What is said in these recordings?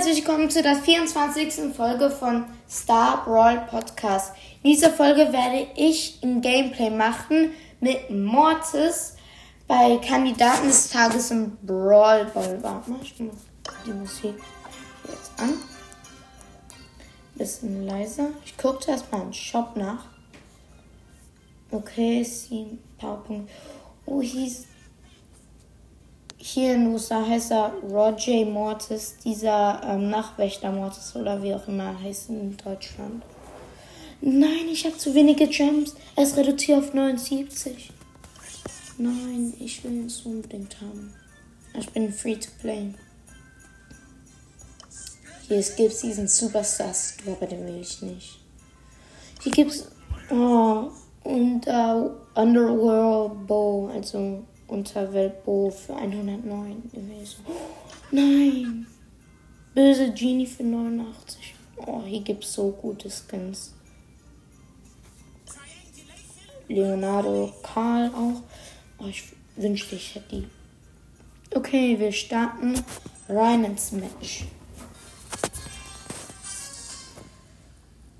herzlich willkommen zu der 24. Folge von Star Brawl Podcast. In dieser Folge werde ich ein Gameplay machen mit Mortis bei Kandidaten des Tages im Brawl Ball. Warte mal, ich mach die Musik jetzt an. Bisschen leiser. Ich gucke erstmal im Shop nach. Okay, sieben Powerpunkte. Oh, hieß hier in USA heißt er Roger Mortis, dieser ähm, Nachtwächter Mortis oder wie auch immer er heißt in Deutschland. Nein, ich habe zu wenige Gems. Ist reduziert auf 79. Nein, ich will es unbedingt haben. Ich bin free to play. Hier es gibt diesen Superstar Store, aber den will ich nicht. Hier gibt's oh, und uh, Underworld Bow, also Unterweltbo für 109 gewesen. Nein! Böse Genie für 89. Oh, hier gibt es so gute Skins. Leonardo Karl auch. Oh, ich wünschte, ich hätte die. Okay, wir starten rein ins Match.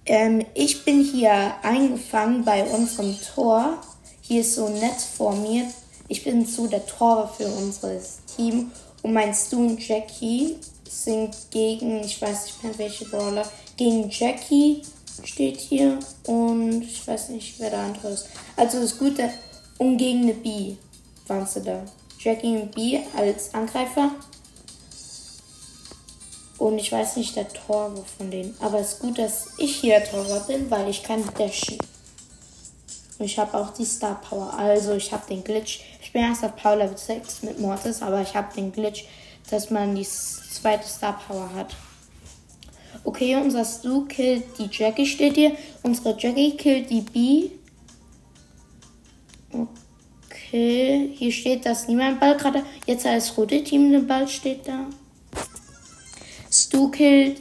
Ähm, ich bin hier eingefangen bei unserem Tor. Hier ist so Netz vor mir. Ich bin so der Torwart für unser Team und mein Stu Jackie sind gegen, ich weiß nicht mehr welche Brawler, gegen Jackie steht hier und ich weiß nicht, wer der andere ist. Also das Gute, und gegen eine B waren sie da. Jackie und B als Angreifer. Und ich weiß nicht der Torwart von denen. Aber es ist gut, dass ich hier der Torwart bin, weil ich kann dashen. Ich habe auch die Star Power. Also ich habe den Glitch. Ich bin erst auf Power Level 6 mit Mortis, aber ich habe den Glitch, dass man die zweite Star Power hat. Okay, unser Stu killt die Jackie, steht hier. Unsere Jackie killt die B. Okay, hier steht, dass niemand Ball gerade. Jetzt als rote Team den Ball steht da. Stu killt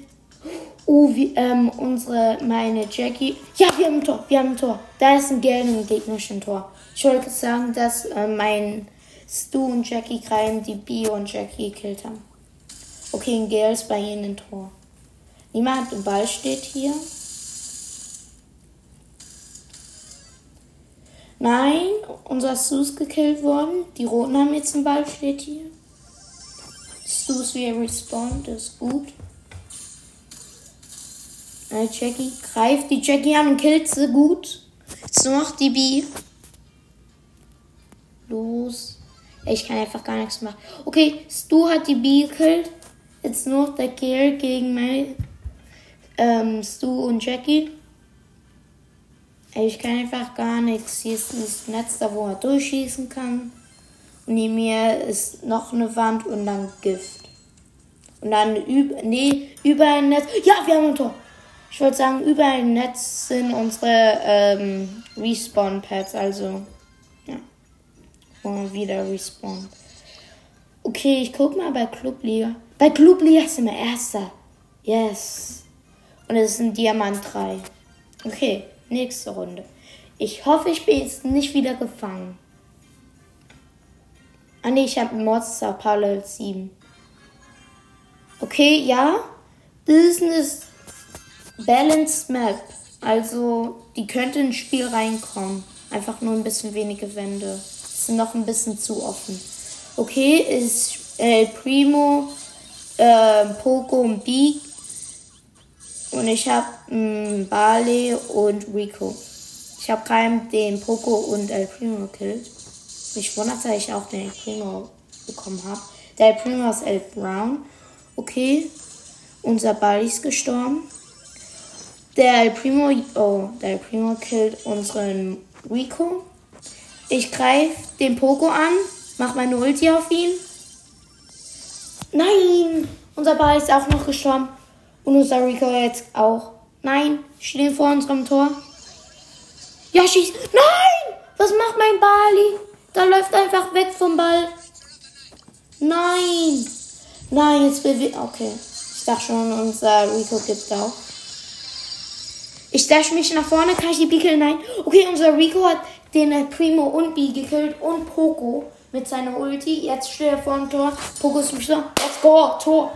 Oh, wie, ähm, unsere, meine Jackie. Ja, wir haben ein Tor, wir haben ein Tor. Da ist ein Geld im gegnerischen Tor. Ich wollte sagen, dass äh, mein Stu und Jackie gerade die Bio und Jackie gekillt haben. Okay, ein Gale ist bei ihnen im Tor. Niemand im Ball steht hier. Nein, unser Stu ist gekillt worden. Die Roten haben jetzt einen Ball, steht hier. Stu ist wieder respawned, ist gut. Äh, Jackie greift die Jackie an und killt sie gut. Jetzt noch die B. Los. Ich kann einfach gar nichts machen. Okay, Stu hat die B gekillt. Jetzt nur noch der Gale gegen mein, ähm, Stu und Jackie. Ich kann einfach gar nichts. Hier ist das Netz da, wo er durchschießen kann. Und neben mir ist noch eine Wand und dann Gift. Und dann über, nee, über ein Netz. Ja, wir haben ein Tor. Ich wollte sagen, überall im Netz sind unsere ähm, Respawn-Pads, also ja. Und wieder respawn. Okay, ich guck mal bei Clubliga. Bei Clubliga sind wir Erster. Yes. Und es ist ein Diamant 3. Okay, nächste Runde. Ich hoffe, ich bin jetzt nicht wieder gefangen. Ah ne, ich habe Monster Power 7. Okay, ja. Ist Balanced Map. Also, die könnte ins Spiel reinkommen. Einfach nur ein bisschen wenige Wände. Sind noch ein bisschen zu offen. Okay, ist El Primo, äh, Poco und B. Und ich habe mm, Bale und Rico. Ich habe keinen den Poco und El Primo gekillt. Mich wundert, dass ich auch den El Primo bekommen habe. Der El Primo ist El Brown. Okay, unser Bali ist gestorben. Der El Primo, oh, der El Primo killt unseren Rico. Ich greife den Poco an, mach meine Ulti auf ihn. Nein, unser Ball ist auch noch gestorben. Und unser Rico jetzt auch. Nein, stehen vor unserem Tor. Ja, schieß. Nein! Was macht mein Bali? Da läuft einfach weg vom Ball. Nein! Nein, jetzt bewegt. Okay. Ich dachte schon, unser Rico gibt auch. Ich dash mich nach vorne, kann ich die B killen? Nein. Okay, unser Rico hat den Primo und B gekillt und Poco mit seiner Ulti. Jetzt steht er vor dem Tor. Poco ist im Sturm. Let's go, Tor.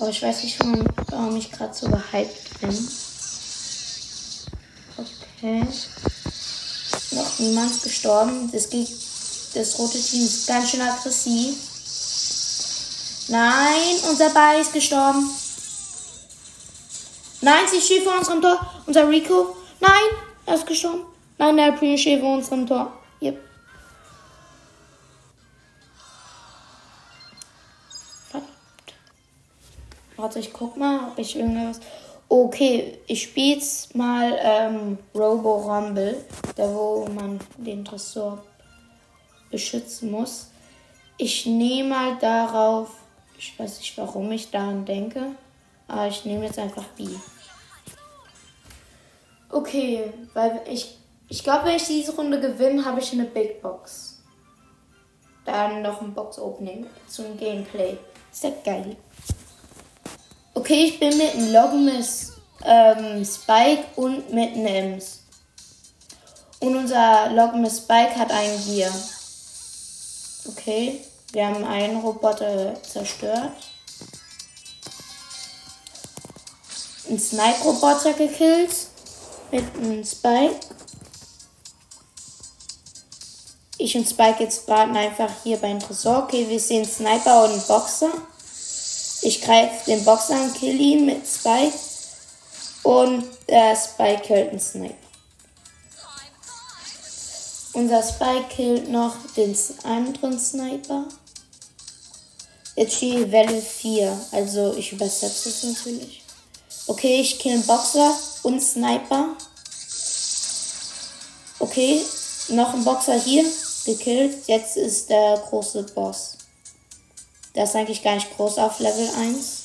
Oh, ich weiß nicht, warum, ich gerade so gehypt bin. Okay. Noch niemand gestorben. Das, geht, das rote Team ist ganz schön aggressiv. Nein, unser Ball ist gestorben. Nein, sie steht vor unserem Tor. Unser Rico. Nein, er ist gestorben. Nein, der Pri steht vor unserem Tor. Yep. Verdammt. Warte, ich guck mal, ob ich irgendwas. Okay, ich spiel's mal ähm, Robo Rumble, da wo man den Tresor beschützen muss. Ich nehme mal darauf, ich weiß nicht, warum ich daran denke. Aber ich nehme jetzt einfach B. Okay, weil ich, ich glaube, wenn ich diese Runde gewinne, habe ich eine Big Box. Dann noch ein Box Opening zum Gameplay. Ist ja geil. Okay, ich bin mit einem Logmas ähm, Spike und mit einem Ems. Und unser Logmas Spike hat einen Gear. Okay, wir haben einen Roboter zerstört. Einen Snipe-Roboter gekillt. Mit einem Spike. Ich und Spike jetzt warten einfach hier beim Tresor. Okay, wir sehen Sniper und einen Boxer. Ich greife den Boxer an, kill ihn mit Spike. Und der Spike killt einen Sniper. Unser Spike killt noch den anderen Sniper. Jetzt stehe Welle 4, also ich übersetze es natürlich. Okay, ich kill einen Boxer und Sniper. Okay, noch ein Boxer hier gekillt. Jetzt ist der große Boss. Der ist eigentlich gar nicht groß auf Level 1.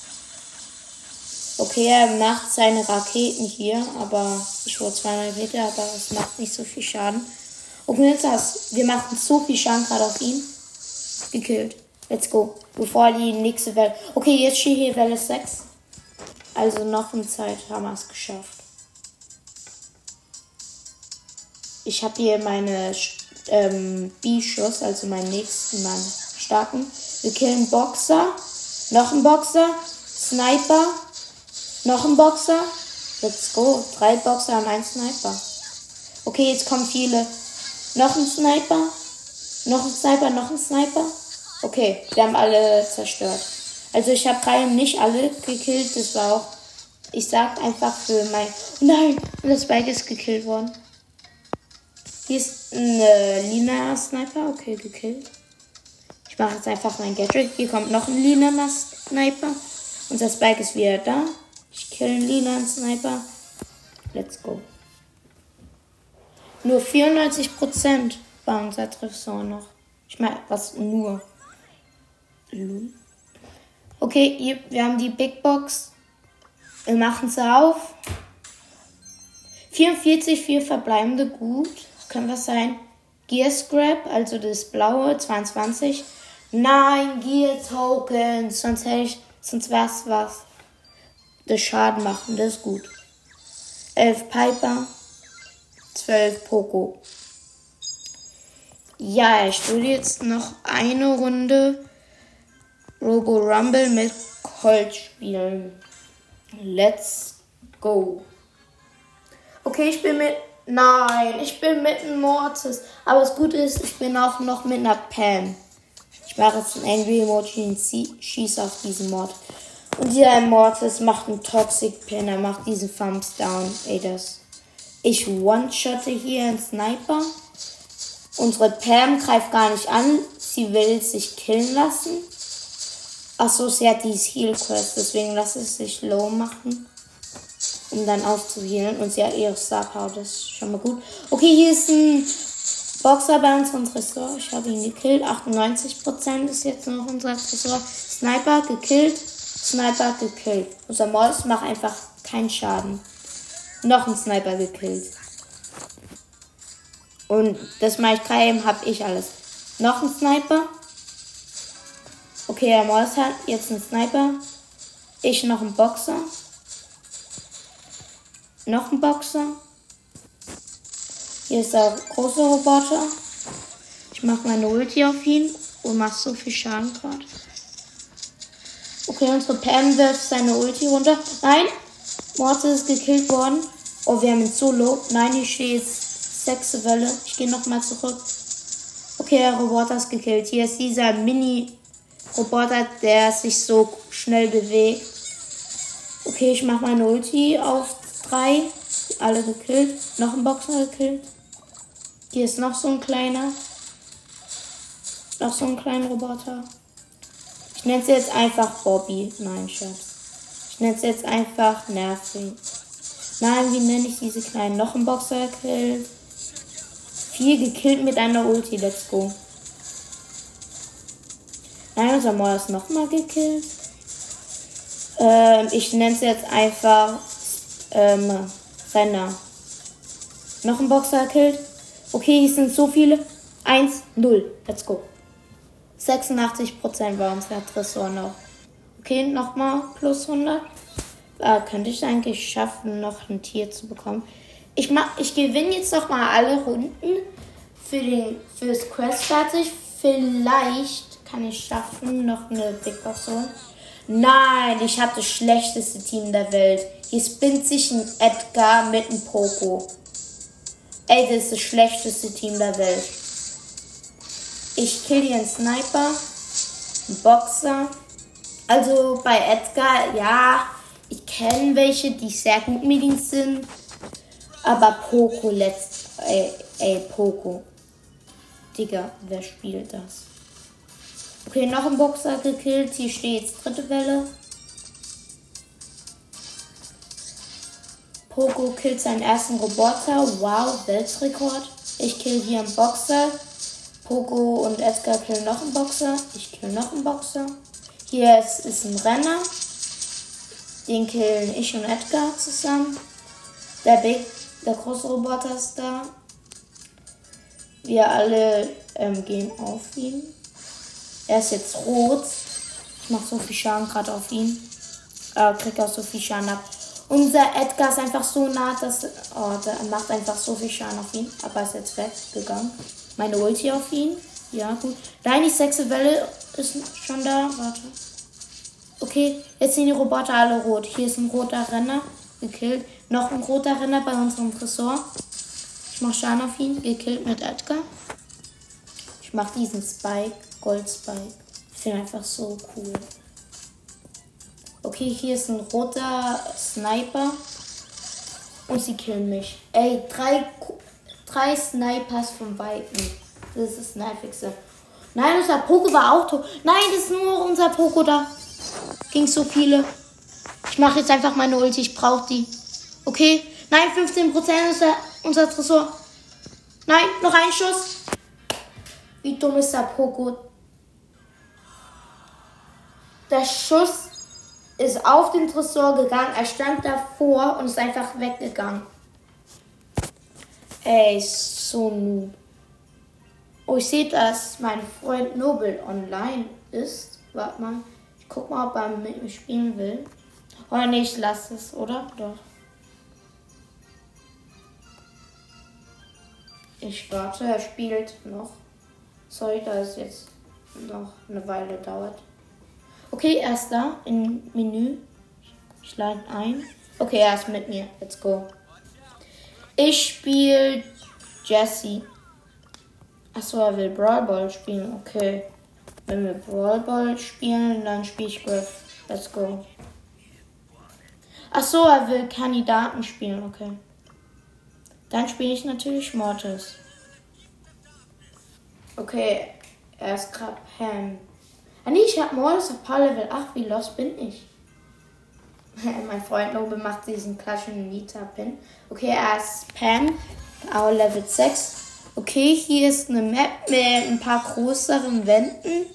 Okay, er macht seine Raketen hier, aber ich wurde zweimal Rakete, aber es macht nicht so viel Schaden. Okay, jetzt das. Wir machen so viel Schaden gerade auf ihn. Gekillt. Let's go. Bevor die nächste Welle. Okay, jetzt steht hier Welle 6. Also noch in Zeit haben wir es geschafft. Ich habe hier meine ähm, B-Schuss, also meinen nächsten Mann starken. Wir killen Boxer, noch ein Boxer, Sniper, noch ein Boxer. Let's go. Drei Boxer und ein Sniper. Okay, jetzt kommen viele. Noch ein Sniper, noch ein Sniper, noch ein Sniper. Okay, wir haben alle zerstört. Also ich habe drei nicht alle gekillt. Das war auch. Ich sag einfach für mein. Nein! Und das Bike ist gekillt worden. Hier ist ein Lina Sniper. Okay, gekillt. Ich mache jetzt einfach mein Gadget. Hier kommt noch ein Lina Sniper. Unser Spike ist wieder da. Ich kill einen Lina Sniper. Let's go. Nur 94% war unser Treffsor noch. Ich meine, was nur? Lul. Okay, wir haben die Big Box. Wir machen sie auf. 44, 4 verbleibende gut. Können was sein? Gear Scrap, also das blaue, 22. Nein, Gear Tokens, sonst hätte ich, sonst wär's was. Das Schaden machen, das ist gut. 11 Piper, 12 Poco. Ja, ich will jetzt noch eine Runde Robo Rumble mit Colt spielen. Let's go. Okay, ich bin mit. Nein, ich bin mit einem Mortis. Aber das Gute ist, ich bin auch noch mit einer Pam. Ich mache jetzt ein Angry Emoji und schieße auf diesen Mod. Und dieser Mortis macht einen Toxic Pin. Er macht diesen Thumbs down. Ey, das. Ich one-shotte hier einen Sniper. Unsere Pam greift gar nicht an. Sie will sich killen lassen. Achso, sie hat dieses Heal Quest, deswegen lass es sich low machen. Um dann aufzuhealen. Und sie hat ihre Star Power, das ist schon mal gut. Okay, hier ist ein Boxer bei unserem Tresor. Ich habe ihn gekillt. 98% ist jetzt noch unser Tresor. Sniper gekillt. Sniper gekillt. Unser Mols macht einfach keinen Schaden. Noch ein Sniper gekillt. Und das mache ich gerade habe ich alles. Noch ein Sniper. Okay, der Moss hat jetzt einen Sniper. Ich noch einen Boxer. Noch ein Boxer. Hier ist der große Roboter. Ich mache meine Ulti auf ihn und mache so viel Schaden gerade. Okay, unsere Pam wirft seine Ulti runter. Nein, Mortis ist gekillt worden. Oh, wir haben ihn solo. Nein, hier steht jetzt sechste Welle. Ich gehe nochmal zurück. Okay, der Roboter ist gekillt. Hier ist dieser Mini-Roboter, der sich so schnell bewegt. Okay, ich mache meine Ulti auf drei. Alle gekillt. Noch ein Boxer gekillt. Hier ist noch so ein kleiner. Noch so ein kleiner Roboter. Ich nenne es jetzt einfach Bobby. Nein, Schatz. Ich nenne es jetzt einfach Nervig. Nein, wie nenne ich diese kleinen? Noch ein Boxer gekillt. Vier gekillt mit einer Ulti. Let's go. Nein, unser Moor ist nochmal gekillt. Ähm, ich nenne es jetzt einfach ähm, Renner. Noch ein Boxer gekillt. Okay, hier sind so viele. 1, 0. Let's go. 86% war unser Tresor noch. Okay, nochmal plus 100. Äh, könnte ich eigentlich schaffen, noch ein Tier zu bekommen. Ich, ich gewinne jetzt noch mal alle Runden für den, fürs Quest fertig. Vielleicht kann ich schaffen, noch eine Big Box holen. Nein, ich habe das schlechteste Team der Welt. Hier spinnt sich ein Edgar mit einem Poco. Ey, das ist das schlechteste Team der Welt. Ich kill hier einen Sniper, einen Boxer. Also bei Edgar, ja, ich kenne welche, die sehr gut mit ihm sind. Aber Poco letzt. Ey, ey, Poco. Digga, wer spielt das? Okay, noch ein Boxer gekillt. Hier steht jetzt dritte Welle. Poco killt seinen ersten Roboter. Wow, Weltrekord. Ich kill hier einen Boxer. Poco und Edgar killen noch einen Boxer. Ich kill noch einen Boxer. Hier ist, ist ein Renner. Den killen ich und Edgar zusammen. Der Big, der große Roboter ist da. Wir alle ähm, gehen auf ihn. Er ist jetzt rot. Ich mache so viel Schaden gerade auf ihn. Äh, krieg auch so viel Schaden ab. Unser Edgar ist einfach so nah, dass. Oh, der macht einfach so viel Schaden auf ihn. Aber er ist jetzt weggegangen. Meine Ulti auf ihn. Ja, gut. Nein, die sechste Welle ist schon da. Warte. Okay, jetzt sind die Roboter alle rot. Hier ist ein roter Renner. Gekillt. Noch ein roter Renner bei unserem Tresor. Ich mach Schaden auf ihn. Gekillt mit Edgar. Mach diesen Spike. Gold Spike. Ich finde einfach so cool. Okay, hier ist ein roter Sniper. Und sie killen mich. Ey, drei, drei Snipers von Weitem. Das ist das Nervigste. Nein, unser Poko war auch tot. Nein, das ist nur unser Poko da. Ging so viele. Ich mache jetzt einfach meine Ulti. Ich brauche die. Okay. Nein, 15% ist der, unser Tresor. Nein, noch ein Schuss. Wie dumm ist der Poko? Der Schuss ist auf den Tresor gegangen. Er stand davor und ist einfach weggegangen. Ey, so noob. Oh, ich sehe, dass mein Freund Nobel online ist. Warte mal. Ich guck mal, ob er mit mir spielen will. Oder nicht, lass es, oder? Doch. Ich warte, er spielt noch. Sorry, da es jetzt noch eine Weile dauert. Okay, er ist da im Menü. Ich lade ein. Okay, er ist mit mir. Let's go. Ich spiele Jesse. Achso, er will Brawl Ball spielen. Okay. Wenn wir Brawl Ball spielen, dann spiele ich Griff. Let's go. Achso, er will Kandidaten spielen. Okay. Dann spiele ich natürlich Mortis. Okay, er ist gerade Pam. Ah nee, ich habe auf Paar Level 8. Wie los bin ich? mein Freund Nobe macht diesen klassischen Nita-Pin. Okay, er ist Pam. Auch Level 6. Okay, hier ist eine Map mit ein paar größeren Wänden.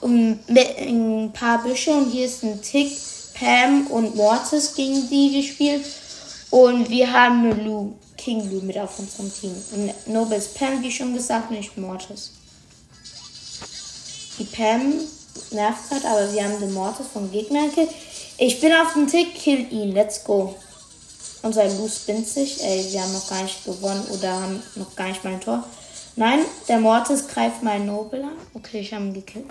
Und mit ein paar Büsche. Und hier ist ein Tick, Pam und Mortis, gegen die gespielt. Und wir haben eine Lou, King Lou mit auf unserem Team. Und Noble Pam, wie schon gesagt, nicht Mortis. Die Pam nervt gerade, aber wir haben den Mortis vom Gegner gekillt. Ich bin auf dem Tick, kill ihn, let's go. Unser Lu spinnt sich. Ey, wir haben noch gar nicht gewonnen oder haben noch gar nicht mein Tor. Nein, der Mortis greift meinen Nobel an. Okay, ich habe ihn gekillt.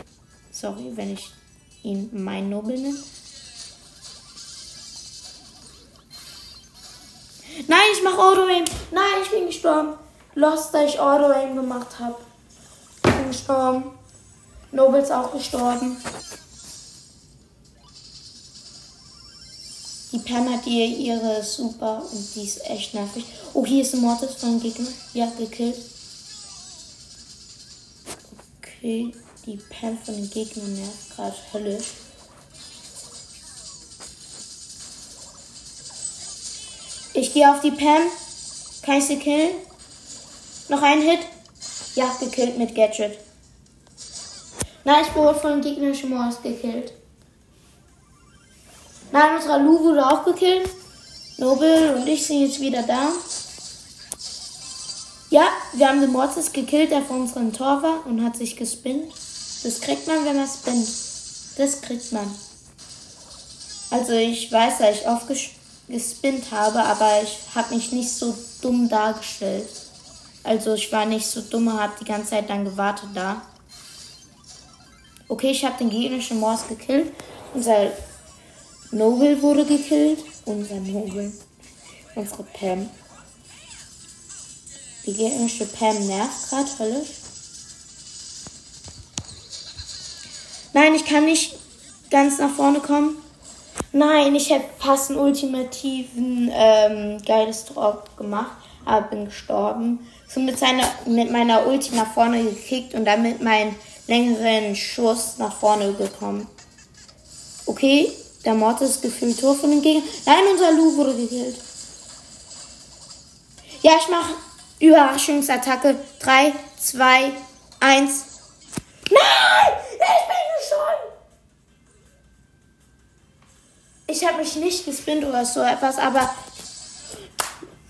Sorry, wenn ich ihn mein Nobel nennt. Nein, ich mache Auto-Aim. Nein, ich bin gestorben. Lost, da ich Auto-Aim gemacht habe. Ich bin gestorben. Nobel ist auch gestorben. Die Pam hat ihr ihre Super und die ist echt nervig. Oh, hier ist ein Mortis von Gegner. Ja, gekillt. Okay, die Pam von den Gegnern nervt gerade höllisch. Ich gehe auf die Pam. Kann ich sie killen? Noch ein Hit? Ja, gekillt mit Gadget. Nein, ich wurde von gegnerischen Mortis gekillt. Nein, unser Lu wurde auch gekillt. Nobel und ich sind jetzt wieder da. Ja, wir haben den Mortis gekillt, der von unserem Tor war und hat sich gespinnt. Das kriegt man, wenn man spinnt. Das kriegt man. Also ich weiß, dass ich oft gespinnt habe, aber ich habe mich nicht so dumm dargestellt. Also ich war nicht so dumm, habe die ganze Zeit dann gewartet da. Okay, ich habe den gegnerischen Morse gekillt. Unser Noble wurde gekillt. Unser Noble. Unsere Pam. Die gegnerische Pam nervt gerade höllisch. Nein, ich kann nicht ganz nach vorne kommen. Nein, ich hätte fast einen ultimativen ähm, geiles Drop gemacht, aber bin gestorben. So mit, seiner, mit meiner Ulti nach vorne gekickt und dann mit meinem längeren Schuss nach vorne gekommen. Okay, der Mord ist gefühlt Tor von den Gegnern. Nein, unser Lu wurde gekillt. Ja, ich mache Überraschungsattacke. 3, 2, 1. Nein! Ich bin gestorben! Ich habe mich nicht gespinnt oder so etwas, aber.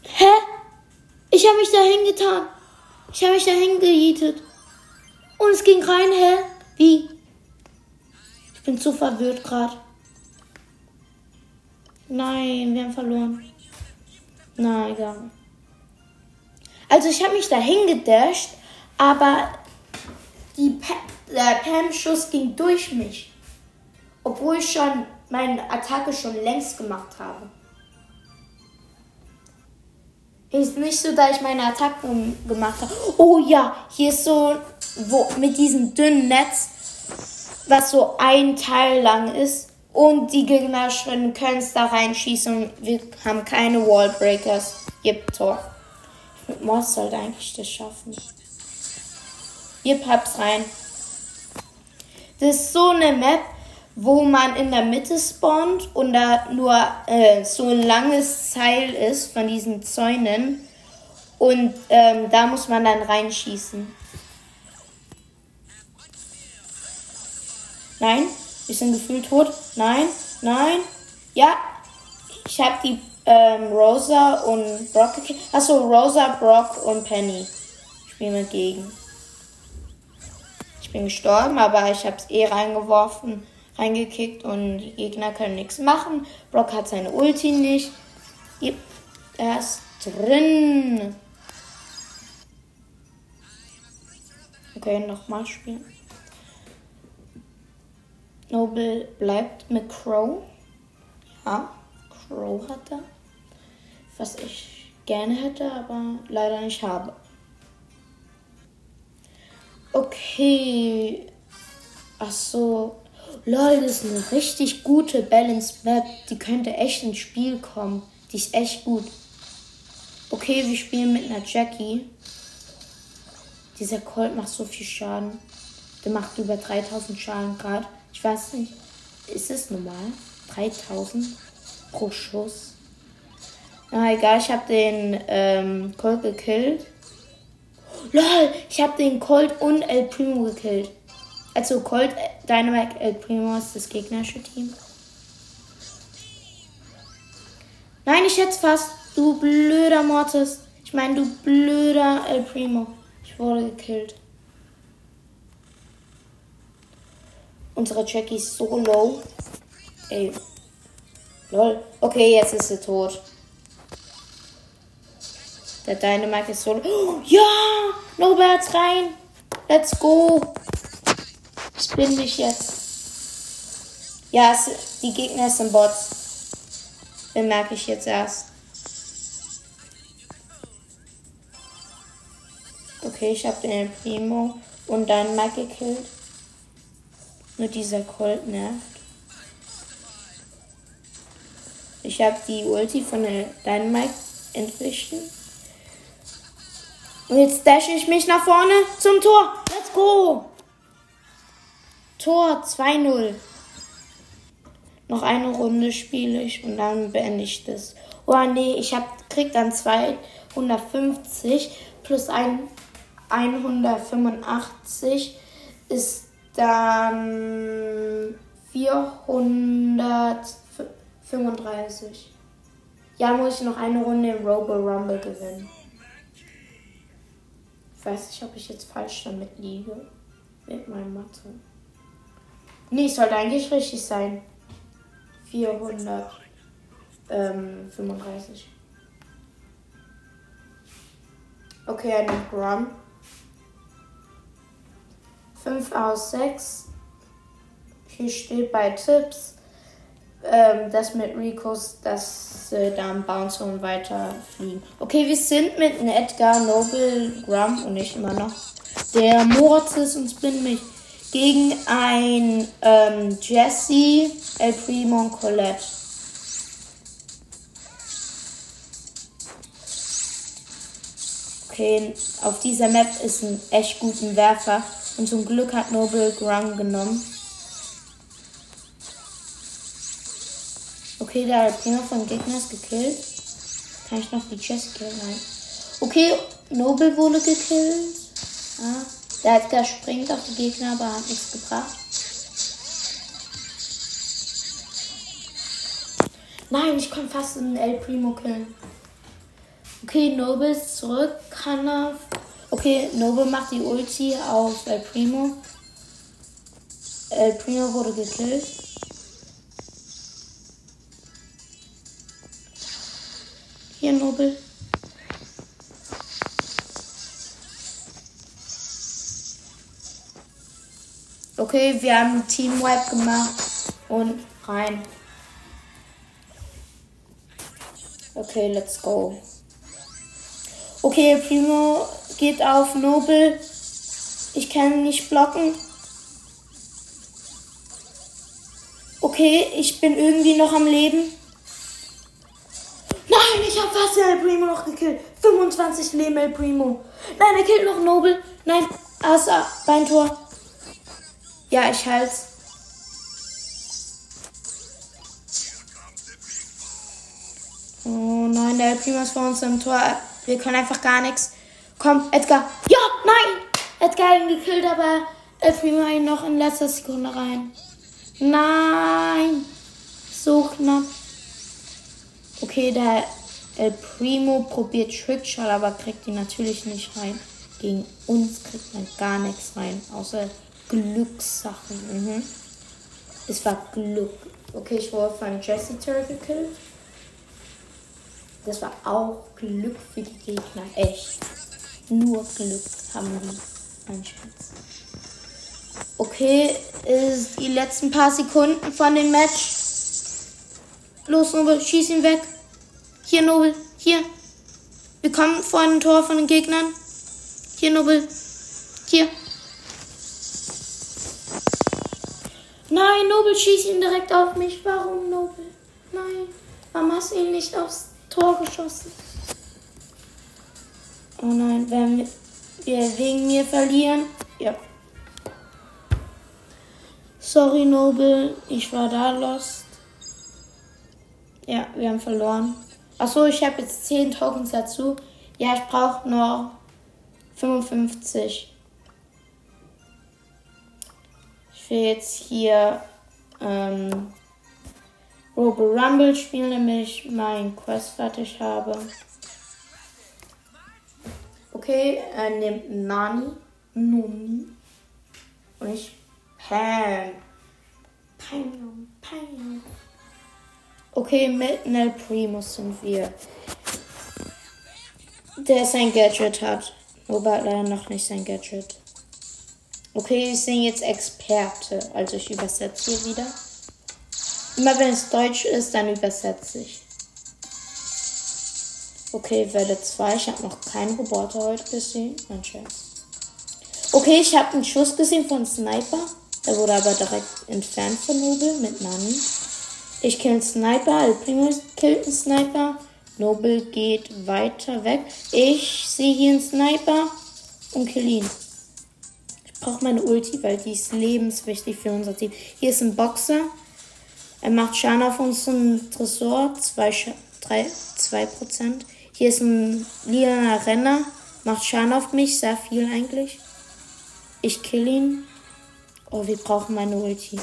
Hä? Ich habe mich da hingetan. Ich habe mich da hingejietet. Und es ging rein, hä? Wie? Ich bin zu verwirrt gerade. Nein, wir haben verloren. Na, egal. Also ich habe mich da hingedasht, aber die pa der Pam-Schuss ging durch mich. Obwohl ich schon meine Attacke schon längst gemacht habe. Ist nicht so, da ich meine Attacken gemacht habe. Oh ja, hier ist so wo, mit diesem dünnen Netz, was so ein Teil lang ist. Und die Gegner können es da reinschießen. Wir haben keine Wallbreakers. Jip, Tor. Mit Moss sollte eigentlich das schaffen. Jip, hab's rein. Das ist so eine Map, wo man in der Mitte spawnt und da nur äh, so ein langes Seil ist von diesen Zäunen. Und ähm, da muss man dann reinschießen. Nein, wir sind gefühlt tot. Nein, nein. Ja, ich habe die ähm, Rosa und Brock gekillt. Achso, Rosa, Brock und Penny spielen wir gegen. Ich bin gestorben, aber ich habe es eh reingeworfen, reingekickt und die Gegner können nichts machen. Brock hat seine Ulti nicht. Er ist drin. Okay, nochmal spielen. Noble bleibt mit Crow. Ja, Crow hat er. Was ich gerne hätte, aber leider nicht habe. Okay. Ach so. Lol, das ist eine richtig gute Balance Map. Die könnte echt ins Spiel kommen. Die ist echt gut. Okay, wir spielen mit einer Jackie. Dieser Colt macht so viel Schaden. Der macht über 3000 Schaden gerade. Ich weiß nicht, ist es normal? 3000 pro Schuss? Na egal, ich habe den ähm, Colt gekillt. LOL, ich habe den Colt und El Primo gekillt. Also Colt, Dynamite, El Primo ist das gegnerische Team. Nein, ich hätte fast. Du blöder Mortis. Ich meine, du blöder El Primo. Ich wurde gekillt. Unsere Jackie ist so low. Ey. Lol. Okay, jetzt ist sie tot. Der Dynamite ist so. Oh, ja! Noberts rein! Let's go! Ich bin mich jetzt. Ja, es, die Gegner sind Bots. Bemerke ich jetzt erst. Okay, ich habe den Primo und dann Mike gekillt. Nur dieser Colt nervt. Ich habe die Ulti von der Dynamite entwichen. Und jetzt dashe ich mich nach vorne zum Tor. Let's go! Tor 2-0. Noch eine Runde spiele ich und dann beende ich das. Oh nee, ich hab, krieg dann 250 plus ein 185 ist dann 435. Ja, muss ich noch eine Runde im Robo Rumble gewinnen. Ich weiß nicht, ob ich jetzt falsch damit liege. Mit meinem Mathe. Nee, sollte eigentlich richtig sein. 435. Okay, ein Gramm. 5 aus 6. Hier steht bei Tipps, ähm, das mit Ricos, dass äh, da am Bounce und weiter fliegen. Okay, wir sind mit einem Edgar, Noble, Grum und ich immer noch. Der Mortis und Spin mich gegen ein ähm, Jesse, El Primo Colette. Okay, auf dieser Map ist ein echt guten Werfer. Und zum Glück hat Noble Grung genommen. Okay, der Alpino von Gegner ist gekillt. Kann ich noch die Chest killen? Okay, Noble wurde gekillt. Ah, der Edgar springt auf die Gegner, aber hat nichts gebracht. Nein, ich kann fast einen El Primo killen. Okay, Noble ist zurück. Kann er Okay, Noble macht die Ulti auf El Primo. El Primo wurde gekillt. Hier, Noble. Okay, wir haben Team Wipe gemacht und rein. Okay, let's go. Okay, Primo geht auf Noble. Ich kann nicht blocken. Okay, ich bin irgendwie noch am Leben. Nein, ich habe fast El Primo noch gekillt. 25 Leben El Primo. Nein, er killt noch Noble. Nein, Asa, Beintor. Ja, ich halte. Oh nein, der El Primo ist vor uns im Tor. Wir können einfach gar nichts. Komm, Edgar. Ja, nein! Edgar hat ihn gekillt, aber El Primo ihn noch in letzter Sekunde rein. Nein! So knapp. Okay, der El Primo probiert Trickshot, aber kriegt ihn natürlich nicht rein. Gegen uns kriegt man gar nichts rein, außer Glückssachen. Mhm. Es war Glück. Okay, ich wurde von Jesse Turtle gekillt. Das war auch Glück für die Gegner. Echt. Nur Glück haben die Einschätzen. Okay, ist die letzten paar Sekunden von dem Match. Los, Nobel, schieß ihn weg. Hier, Nobel, hier. Wir kommen vor ein Tor von den Gegnern. Hier, Nobel. Hier. Nein, Nobel schießt ihn direkt auf mich. Warum, Nobel? Nein. Warum hast du ihn nicht aufs Tor geschossen? Oh nein, werden wir wegen mir verlieren? Ja. Sorry, Noble, ich war da lost. Ja, wir haben verloren. Achso, ich habe jetzt 10 Tokens dazu. Ja, ich brauche noch 55. will jetzt hier ähm, Robo Rumble spielen, damit ich meinen Quest fertig habe. Okay, er nimmt Nani, Nuni und ich Pam. Pam, Pam. Okay, mit Nel Primus sind wir. Der sein Gadget hat. Wobei leider noch nicht sein Gadget. Okay, ich bin jetzt Experte. Also ich übersetze hier wieder. Immer wenn es Deutsch ist, dann übersetze ich. Okay, Welle 2. Ich habe noch keinen Roboter heute gesehen. Mein. Okay, ich habe einen Schuss gesehen von Sniper. Der wurde aber direkt entfernt von Nobel mit Nani. Ich kill einen Sniper. El Primo killt einen Sniper. Nobel geht weiter weg. Ich sehe hier einen Sniper und kill ihn. Brauche meine Ulti, weil die ist lebenswichtig für unser Team. Hier ist ein Boxer. Er macht Schaden auf unseren Tresor. 2%. Hier ist ein lila Renner. Macht Schaden auf mich. Sehr viel eigentlich. Ich kill ihn. Oh, wir brauchen meine Ulti.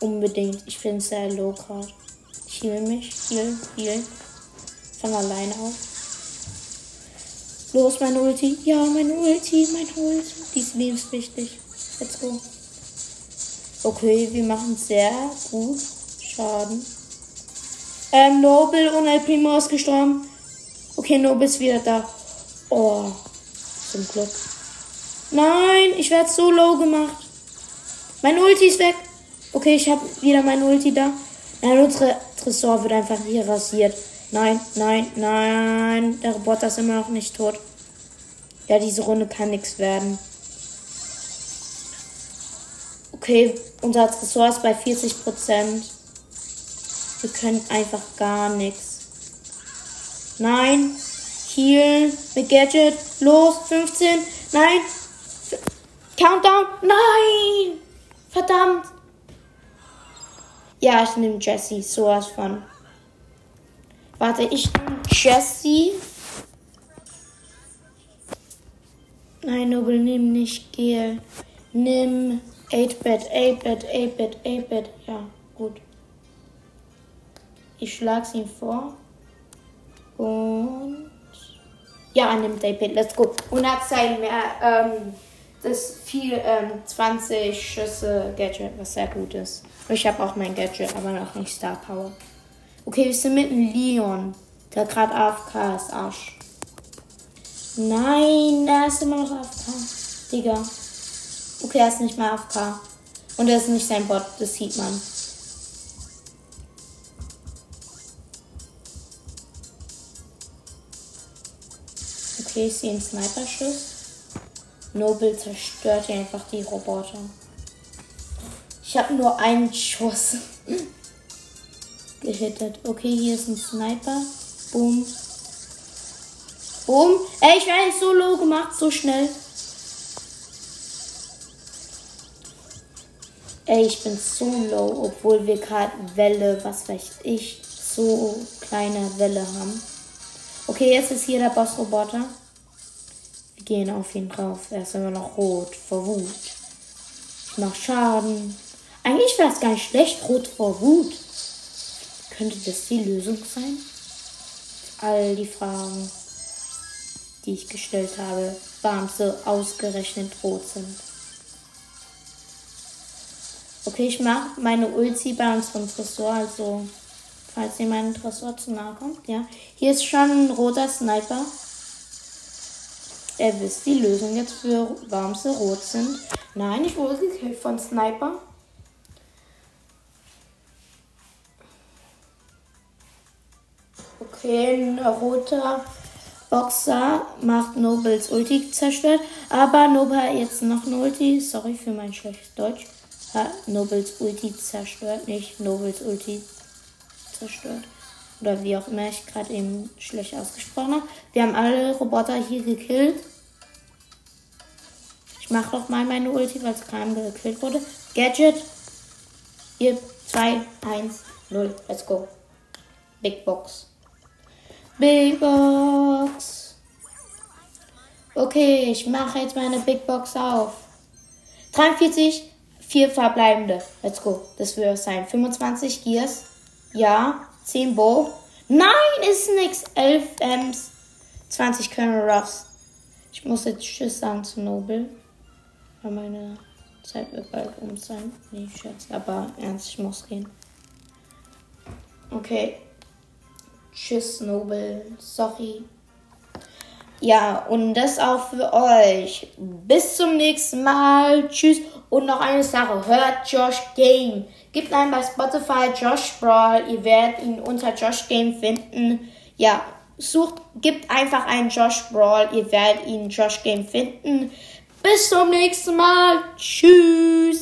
Unbedingt. Ich bin sehr low gerade. Ich heal mich. Heal, heal. Von alleine auf. Los, meine Ulti. Ja, meine Ulti, meine Ulti. Die ist lebenswichtig. Let's go. Okay, wir machen sehr gut Schaden. Ähm, Nobel und El Primo ist gestorben. Okay, Nobel ist wieder da. Oh, zum Glück. Nein, ich werde so low gemacht. Mein Ulti ist weg. Okay, ich habe wieder mein Ulti da. Nein, unsere Tresor wird einfach hier rasiert. Nein, nein, nein. Der Roboter ist immer noch nicht tot. Ja, diese Runde kann nichts werden. Okay, unser Tresor ist bei 40% Wir können einfach gar nichts. Nein. Heal mit Gadget. Los, 15. Nein. Countdown. Nein. Verdammt. Ja, ich nehme Jesse. Sowas von. Warte, ich nehme Jesse. Nein, Nobel, nimm nicht Gel. Nimm 8-Bit, 8-Bit, 8-Bit, 8-Bit. Ja, gut. Ich schlag's ihm vor. Und. Ja, nimmt 8-Bit. Let's go. Und hat sein mehr. Ähm, das viel ähm, 20 Schüsse Gadget, was sehr gut ist. Ich habe auch mein Gadget, aber noch nicht Star Power. Okay, wir sind mit einem Leon, der gerade AFK ist, Arsch. Nein, der ist immer noch AFK. Digga. Okay, er ist nicht mehr AFK. Und er ist nicht sein Bot, das sieht man. Okay, ich sehe einen Sniper-Schuss. Noble zerstört einfach die Roboter. Ich habe nur einen Schuss gehittet. Okay, hier ist ein Sniper. Boom. Boom. Ey, ich werde so low gemacht, so schnell. Ey, ich bin so low, obwohl wir gerade Welle, was weiß ich, so kleine Welle haben. Okay, jetzt ist hier der Boss-Roboter gehen auf ihn drauf. Er ist immer noch rot vor Wut. Ich mach Schaden. Eigentlich wäre es gar nicht schlecht, rot vor Wut. Könnte das die Lösung sein? All die Fragen, die ich gestellt habe, waren so ausgerechnet rot sind. Okay, ich mache meine Ulti bei unserem Tresor, also falls ihr meinem Tresor zu nahe kommt, ja. Hier ist schon ein roter Sniper. Er wisst die Lösung jetzt für warum sie rot sind. Nein, ich wurde gekillt von Sniper. Ein roter Boxer macht Nobels Ulti zerstört. Aber Nobel hat jetzt noch ein Ulti. Sorry für mein schlechtes Deutsch. Hat Nobels Ulti zerstört, nicht Nobels Ulti zerstört. Oder wie auch immer ich gerade eben schlecht ausgesprochen habe. Wir haben alle Roboter hier gekillt. Ich mache doch mal meine Ulti, weil es gerade gekillt wurde. Gadget. Hier, 2, 1, 0. Let's go. Big Box. Big Box. Okay, ich mache jetzt meine Big Box auf. 43, 4 verbleibende. Let's go. Das wird sein. 25 Gears. Ja. 10 Bo. Nein, ist nix. 11 Ms. 20 Colonel Ruffs. Ich muss jetzt Tschüss sagen zu Noble. Weil meine Zeit wird bald um sein. Nee, Scherz. Aber ernst, ich muss gehen. Okay. Tschüss, Noble. Sorry. Ja, und das auch für euch. Bis zum nächsten Mal. Tschüss. Und noch eine Sache. Hört Josh Game. Gebt ein bei Spotify Josh Brawl. Ihr werdet ihn unter Josh Game finden. Ja, sucht, gebt einfach einen Josh Brawl. Ihr werdet ihn Josh Game finden. Bis zum nächsten Mal. Tschüss.